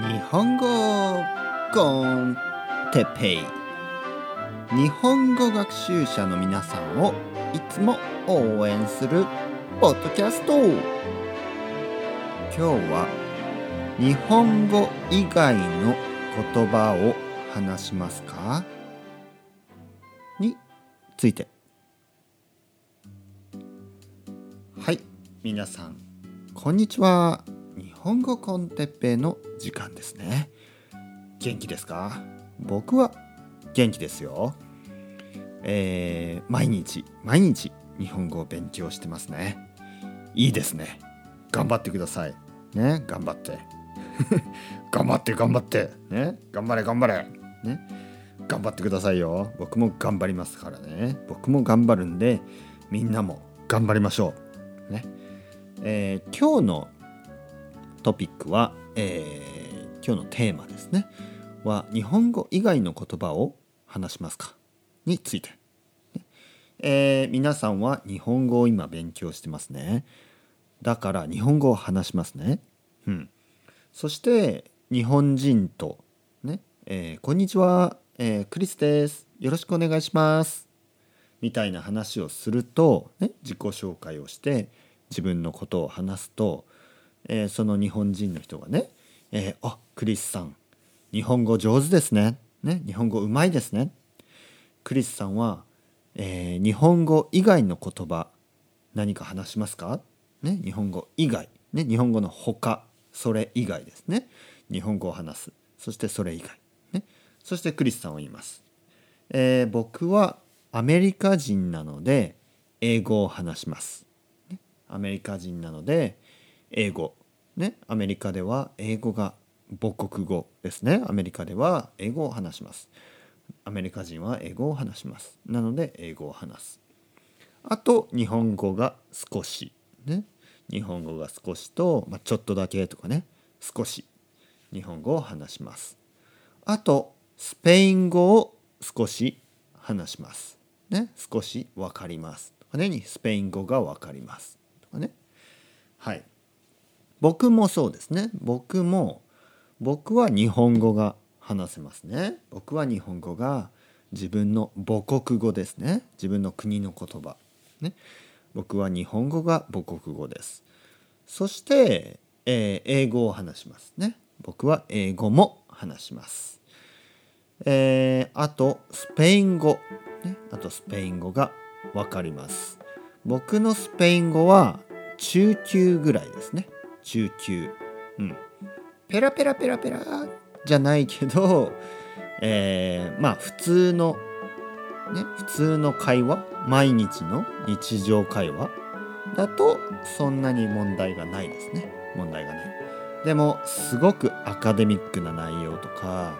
日本語コンテペイ。日本語学習者の皆さんをいつも応援するポッドキャスト。今日は日本語以外の言葉を話しますか？について。はい皆さんこんにちは。本語コンテッペイの時間ですね。元気ですか？僕は元気ですよ。えー、毎日毎日日本語を勉強してますね。いいですね。頑張ってください。ね 頑張って。頑張って頑張って。ね頑張れ頑張れ。ね頑張ってくださいよ。僕も頑張りますからね。僕も頑張るんでみんなも頑張りましょう。ね。えー、今日のトピックは、えー、今日のテーマですね。は日本語以外の言葉を話しますか？について、えー、皆さんは日本語を今勉強してますね。だから日本語を話しますね。うん。そして日本人とね、えー、こんにちは、えー、クリスです。よろしくお願いします。みたいな話をすると、ね、自己紹介をして自分のことを話すと、えー、その日本人の人がね「えー、あクリスさん日本語上手ですね」ね「日本語うまいですね」クリスさんは、えー、日本語以外の言葉何か話しますか、ね、日本語以外、ね、日本語の他それ以外ですね。日本語を話す。そしてそれ以外、ね、そしてクリスさんは言います、えー、僕はアメリカ人なので英語を話します。アメリカ人なので英語。ねアメリカでは英語が母国語ですね。アメリカでは英語を話します。アメリカ人は英語を話します。なので英語を話す。あと日本語が少し。ね日本語が少しと、まあ、ちょっとだけとかね。少し。日本語を話します。あとスペイン語を少し話します。ね少し分かります。とかねスペイン語が分かります。とかね。はい。僕もそうですね。僕も僕は日本語が話せますね。僕は日本語が自分の母国語ですね。自分の国の言葉。ね。僕は日本語が母国語です。そして、えー、英語を話しますね。僕は英語も話します。えー、あとスペイン語、ね、あとスペイン語が分かります。僕のスペイン語は中級ぐらいですね。中級。うん。ペラペラペラペラじゃないけど えー、まあ普通のね普通の会話？毎日の日常会話？だとそんなに問題がないですね。問題がない。でもすごくアカデミックな内容とか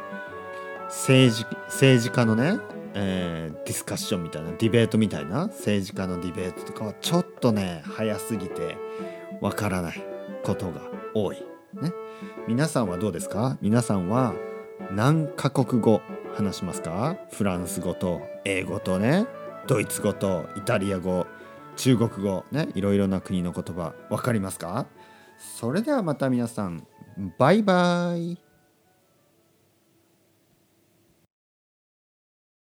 政治政治家のねえー、ディスカッションみたいなディベートみたいな政治家のディベートとかはちょっとね早すぎてわからない。ことが多い。ね、皆さんはどうですか？皆さんは何カ国語話しますか？フランス語と英語とねドイツ語とイタリア語中国語ねいろいろな国の言葉分かりますか？それではまた皆さんバイバイ。